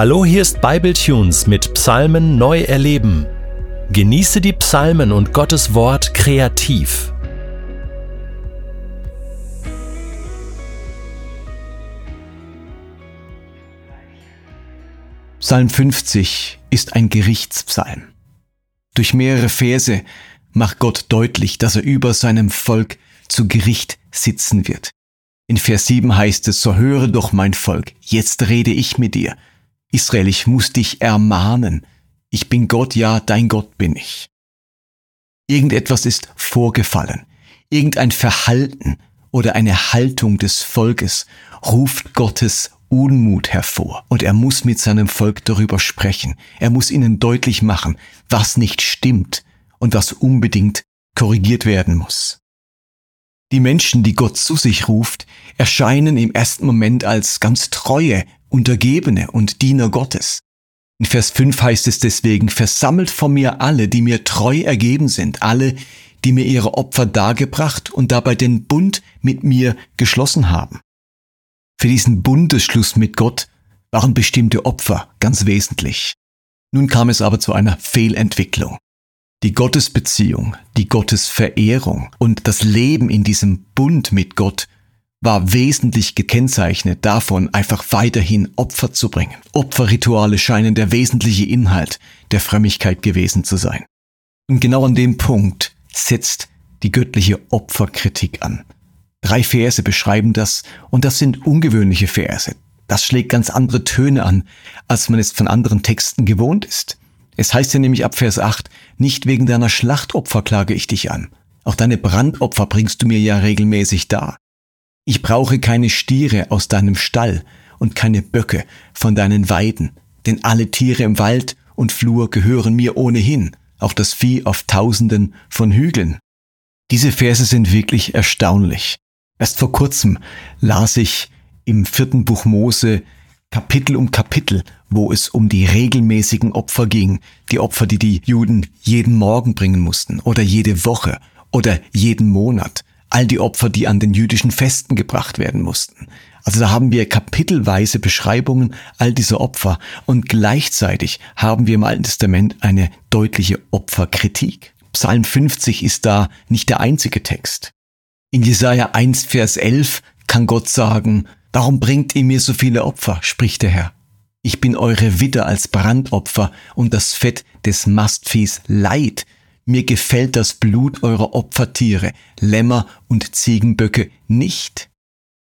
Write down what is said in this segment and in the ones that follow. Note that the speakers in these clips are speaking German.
Hallo, hier ist Bibletunes mit Psalmen neu erleben. Genieße die Psalmen und Gottes Wort kreativ. Psalm 50 ist ein Gerichtspsalm. Durch mehrere Verse macht Gott deutlich, dass er über seinem Volk zu Gericht sitzen wird. In Vers 7 heißt es, so höre doch mein Volk, jetzt rede ich mit dir. Israel, ich muss dich ermahnen. Ich bin Gott, ja, dein Gott bin ich. Irgendetwas ist vorgefallen. Irgendein Verhalten oder eine Haltung des Volkes ruft Gottes Unmut hervor. Und er muss mit seinem Volk darüber sprechen. Er muss ihnen deutlich machen, was nicht stimmt und was unbedingt korrigiert werden muss. Die Menschen, die Gott zu sich ruft, erscheinen im ersten Moment als ganz treue, Untergebene und Diener Gottes. In Vers 5 heißt es deswegen, versammelt von mir alle, die mir treu ergeben sind, alle, die mir ihre Opfer dargebracht und dabei den Bund mit mir geschlossen haben. Für diesen Bundesschluss mit Gott waren bestimmte Opfer ganz wesentlich. Nun kam es aber zu einer Fehlentwicklung. Die Gottesbeziehung, die Gottesverehrung und das Leben in diesem Bund mit Gott war wesentlich gekennzeichnet davon, einfach weiterhin Opfer zu bringen. Opferrituale scheinen der wesentliche Inhalt der Frömmigkeit gewesen zu sein. Und genau an dem Punkt setzt die göttliche Opferkritik an. Drei Verse beschreiben das und das sind ungewöhnliche Verse. Das schlägt ganz andere Töne an, als man es von anderen Texten gewohnt ist. Es heißt ja nämlich ab Vers 8, nicht wegen deiner Schlachtopfer klage ich dich an. Auch deine Brandopfer bringst du mir ja regelmäßig dar. Ich brauche keine Stiere aus deinem Stall und keine Böcke von deinen Weiden, denn alle Tiere im Wald und Flur gehören mir ohnehin, auch das Vieh auf Tausenden von Hügeln. Diese Verse sind wirklich erstaunlich. Erst vor kurzem las ich im vierten Buch Mose Kapitel um Kapitel, wo es um die regelmäßigen Opfer ging, die Opfer, die die Juden jeden Morgen bringen mussten oder jede Woche oder jeden Monat, all die Opfer, die an den jüdischen Festen gebracht werden mussten. Also da haben wir kapitelweise Beschreibungen all dieser Opfer und gleichzeitig haben wir im Alten Testament eine deutliche Opferkritik. Psalm 50 ist da nicht der einzige Text. In Jesaja 1, Vers 11 kann Gott sagen, Warum bringt ihr mir so viele Opfer, spricht der Herr. Ich bin eure Widder als Brandopfer und das Fett des Mastviehs Leid. Mir gefällt das Blut eurer Opfertiere, Lämmer und Ziegenböcke nicht.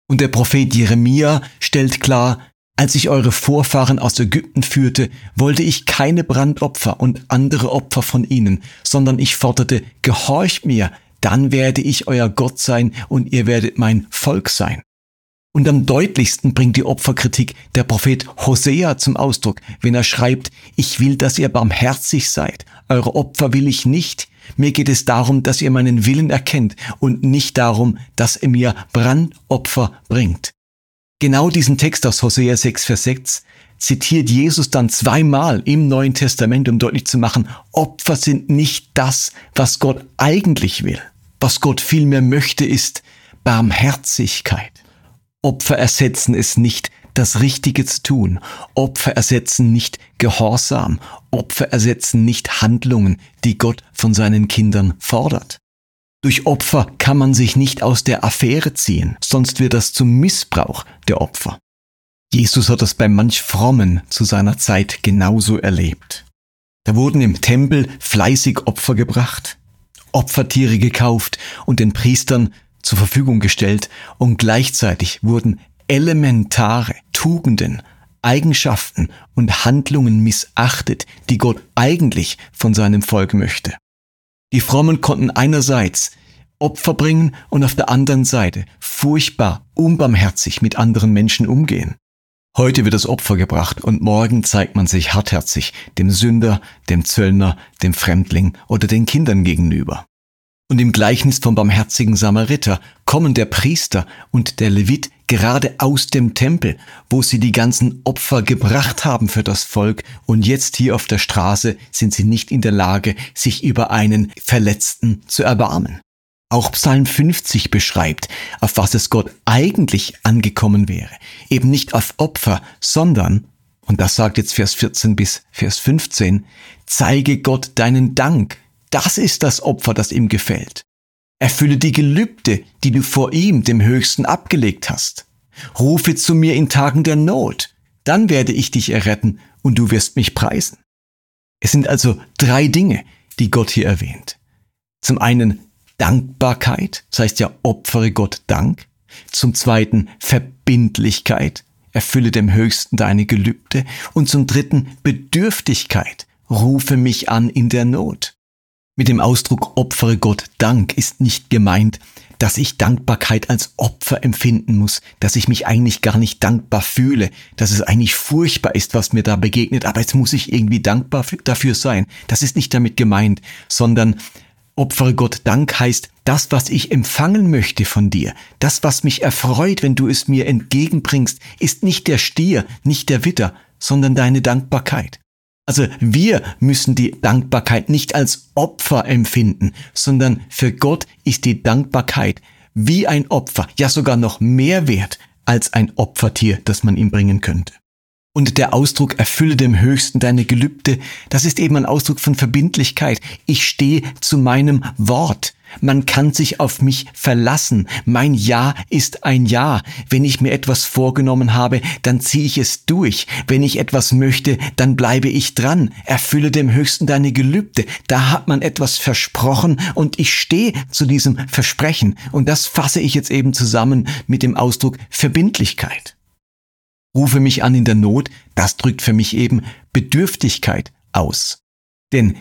Und der Prophet Jeremia stellt klar, als ich eure Vorfahren aus Ägypten führte, wollte ich keine Brandopfer und andere Opfer von ihnen, sondern ich forderte, gehorcht mir, dann werde ich euer Gott sein und ihr werdet mein Volk sein. Und am deutlichsten bringt die Opferkritik der Prophet Hosea zum Ausdruck, wenn er schreibt, ich will, dass ihr barmherzig seid, eure Opfer will ich nicht, mir geht es darum, dass ihr meinen Willen erkennt und nicht darum, dass ihr mir Brandopfer bringt. Genau diesen Text aus Hosea 6, Vers 6 zitiert Jesus dann zweimal im Neuen Testament, um deutlich zu machen, Opfer sind nicht das, was Gott eigentlich will. Was Gott vielmehr möchte, ist Barmherzigkeit. Opfer ersetzen es nicht, das Richtige zu tun. Opfer ersetzen nicht Gehorsam. Opfer ersetzen nicht Handlungen, die Gott von seinen Kindern fordert. Durch Opfer kann man sich nicht aus der Affäre ziehen, sonst wird das zum Missbrauch der Opfer. Jesus hat das bei manch Frommen zu seiner Zeit genauso erlebt. Da wurden im Tempel fleißig Opfer gebracht, Opfertiere gekauft und den Priestern zur Verfügung gestellt und gleichzeitig wurden elementare Tugenden, Eigenschaften und Handlungen missachtet, die Gott eigentlich von seinem Volk möchte. Die Frommen konnten einerseits Opfer bringen und auf der anderen Seite furchtbar unbarmherzig mit anderen Menschen umgehen. Heute wird das Opfer gebracht und morgen zeigt man sich hartherzig dem Sünder, dem Zöllner, dem Fremdling oder den Kindern gegenüber. Und im Gleichnis vom barmherzigen Samariter kommen der Priester und der Levit gerade aus dem Tempel, wo sie die ganzen Opfer gebracht haben für das Volk, und jetzt hier auf der Straße sind sie nicht in der Lage, sich über einen Verletzten zu erbarmen. Auch Psalm 50 beschreibt, auf was es Gott eigentlich angekommen wäre. Eben nicht auf Opfer, sondern, und das sagt jetzt Vers 14 bis Vers 15, zeige Gott deinen Dank. Das ist das Opfer, das ihm gefällt. Erfülle die Gelübde, die du vor ihm, dem Höchsten, abgelegt hast. Rufe zu mir in Tagen der Not, dann werde ich dich erretten und du wirst mich preisen. Es sind also drei Dinge, die Gott hier erwähnt. Zum einen Dankbarkeit, das heißt ja opfere Gott Dank. Zum zweiten Verbindlichkeit, erfülle dem Höchsten deine Gelübde. Und zum dritten Bedürftigkeit, rufe mich an in der Not. Mit dem Ausdruck opfere Gott Dank ist nicht gemeint, dass ich Dankbarkeit als Opfer empfinden muss, dass ich mich eigentlich gar nicht dankbar fühle, dass es eigentlich furchtbar ist, was mir da begegnet, aber jetzt muss ich irgendwie dankbar dafür sein. Das ist nicht damit gemeint, sondern opfere Gott Dank heißt, das, was ich empfangen möchte von dir, das, was mich erfreut, wenn du es mir entgegenbringst, ist nicht der Stier, nicht der Witter, sondern deine Dankbarkeit. Also wir müssen die Dankbarkeit nicht als Opfer empfinden, sondern für Gott ist die Dankbarkeit wie ein Opfer, ja sogar noch mehr wert als ein Opfertier, das man ihm bringen könnte. Und der Ausdruck erfülle dem Höchsten deine Gelübde, das ist eben ein Ausdruck von Verbindlichkeit. Ich stehe zu meinem Wort. Man kann sich auf mich verlassen. Mein Ja ist ein Ja. Wenn ich mir etwas vorgenommen habe, dann ziehe ich es durch. Wenn ich etwas möchte, dann bleibe ich dran. Erfülle dem Höchsten deine Gelübde. Da hat man etwas versprochen und ich stehe zu diesem Versprechen. Und das fasse ich jetzt eben zusammen mit dem Ausdruck Verbindlichkeit. Rufe mich an in der Not, das drückt für mich eben Bedürftigkeit aus. Denn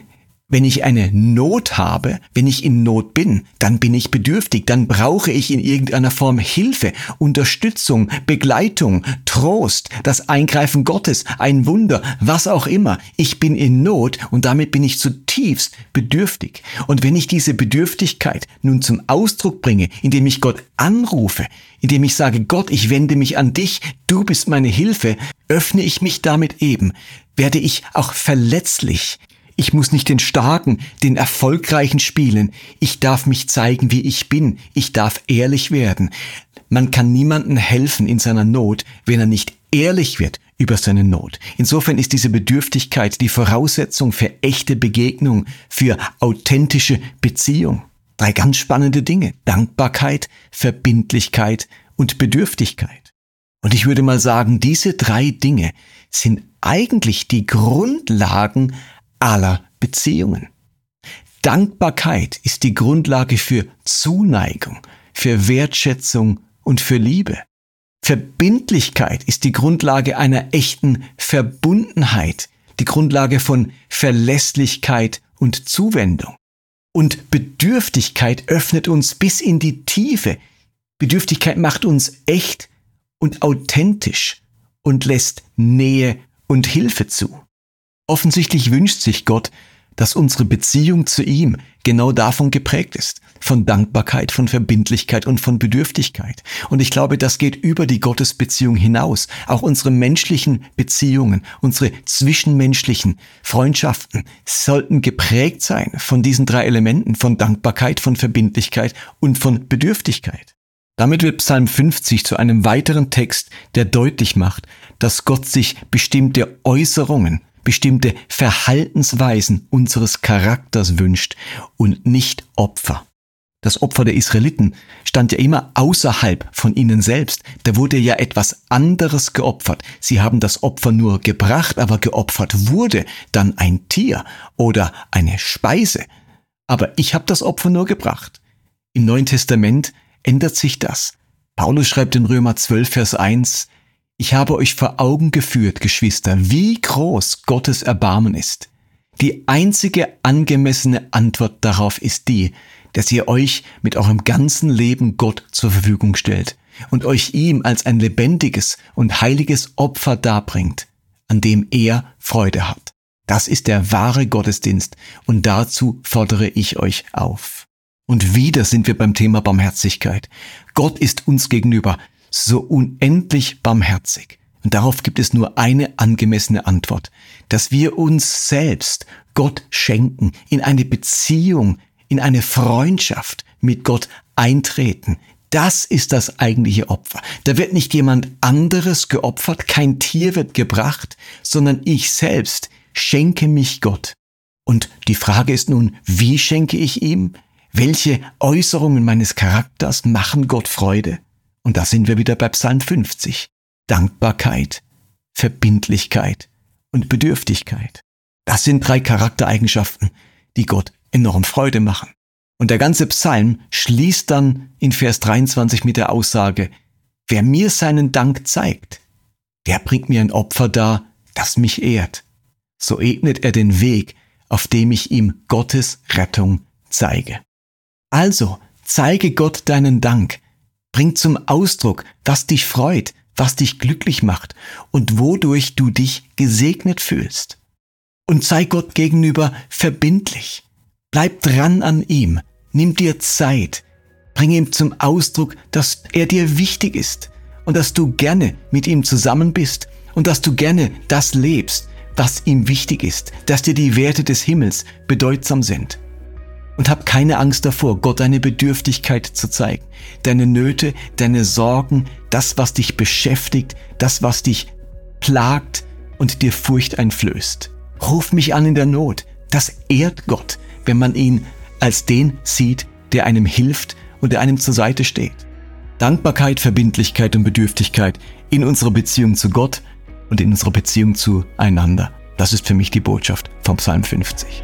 wenn ich eine Not habe, wenn ich in Not bin, dann bin ich bedürftig, dann brauche ich in irgendeiner Form Hilfe, Unterstützung, Begleitung, Trost, das Eingreifen Gottes, ein Wunder, was auch immer. Ich bin in Not und damit bin ich zutiefst bedürftig. Und wenn ich diese Bedürftigkeit nun zum Ausdruck bringe, indem ich Gott anrufe, indem ich sage, Gott, ich wende mich an dich, du bist meine Hilfe, öffne ich mich damit eben, werde ich auch verletzlich, ich muss nicht den Starken, den Erfolgreichen spielen. Ich darf mich zeigen, wie ich bin. Ich darf ehrlich werden. Man kann niemandem helfen in seiner Not, wenn er nicht ehrlich wird über seine Not. Insofern ist diese Bedürftigkeit die Voraussetzung für echte Begegnung, für authentische Beziehung. Drei ganz spannende Dinge. Dankbarkeit, Verbindlichkeit und Bedürftigkeit. Und ich würde mal sagen, diese drei Dinge sind eigentlich die Grundlagen aller Beziehungen. Dankbarkeit ist die Grundlage für Zuneigung, für Wertschätzung und für Liebe. Verbindlichkeit ist die Grundlage einer echten Verbundenheit, die Grundlage von Verlässlichkeit und Zuwendung. Und Bedürftigkeit öffnet uns bis in die Tiefe. Bedürftigkeit macht uns echt und authentisch und lässt Nähe und Hilfe zu. Offensichtlich wünscht sich Gott, dass unsere Beziehung zu ihm genau davon geprägt ist. Von Dankbarkeit, von Verbindlichkeit und von Bedürftigkeit. Und ich glaube, das geht über die Gottesbeziehung hinaus. Auch unsere menschlichen Beziehungen, unsere zwischenmenschlichen Freundschaften sollten geprägt sein von diesen drei Elementen, von Dankbarkeit, von Verbindlichkeit und von Bedürftigkeit. Damit wird Psalm 50 zu einem weiteren Text, der deutlich macht, dass Gott sich bestimmte Äußerungen bestimmte Verhaltensweisen unseres Charakters wünscht und nicht Opfer. Das Opfer der Israeliten stand ja immer außerhalb von ihnen selbst. Da wurde ja etwas anderes geopfert. Sie haben das Opfer nur gebracht, aber geopfert wurde dann ein Tier oder eine Speise. Aber ich habe das Opfer nur gebracht. Im Neuen Testament ändert sich das. Paulus schreibt in Römer 12, Vers 1, ich habe euch vor Augen geführt, Geschwister, wie groß Gottes Erbarmen ist. Die einzige angemessene Antwort darauf ist die, dass ihr euch mit eurem ganzen Leben Gott zur Verfügung stellt und euch ihm als ein lebendiges und heiliges Opfer darbringt, an dem er Freude hat. Das ist der wahre Gottesdienst und dazu fordere ich euch auf. Und wieder sind wir beim Thema Barmherzigkeit. Gott ist uns gegenüber so unendlich barmherzig. Und darauf gibt es nur eine angemessene Antwort, dass wir uns selbst Gott schenken, in eine Beziehung, in eine Freundschaft mit Gott eintreten. Das ist das eigentliche Opfer. Da wird nicht jemand anderes geopfert, kein Tier wird gebracht, sondern ich selbst schenke mich Gott. Und die Frage ist nun, wie schenke ich ihm? Welche Äußerungen meines Charakters machen Gott Freude? Und da sind wir wieder bei Psalm 50. Dankbarkeit, Verbindlichkeit und Bedürftigkeit. Das sind drei Charaktereigenschaften, die Gott enorm Freude machen. Und der ganze Psalm schließt dann in Vers 23 mit der Aussage, wer mir seinen Dank zeigt, der bringt mir ein Opfer dar, das mich ehrt. So ebnet er den Weg, auf dem ich ihm Gottes Rettung zeige. Also, zeige Gott deinen Dank, bring zum Ausdruck, was dich freut, was dich glücklich macht und wodurch du dich gesegnet fühlst. Und sei Gott gegenüber verbindlich. Bleib dran an ihm, nimm dir Zeit, bring ihm zum Ausdruck, dass er dir wichtig ist und dass du gerne mit ihm zusammen bist und dass du gerne das lebst, was ihm wichtig ist, dass dir die Werte des Himmels bedeutsam sind. Und hab keine Angst davor, Gott deine Bedürftigkeit zu zeigen, deine Nöte, deine Sorgen, das, was dich beschäftigt, das, was dich plagt und dir Furcht einflößt. Ruf mich an in der Not. Das ehrt Gott, wenn man ihn als den sieht, der einem hilft und der einem zur Seite steht. Dankbarkeit, Verbindlichkeit und Bedürftigkeit in unserer Beziehung zu Gott und in unserer Beziehung zueinander. Das ist für mich die Botschaft vom Psalm 50.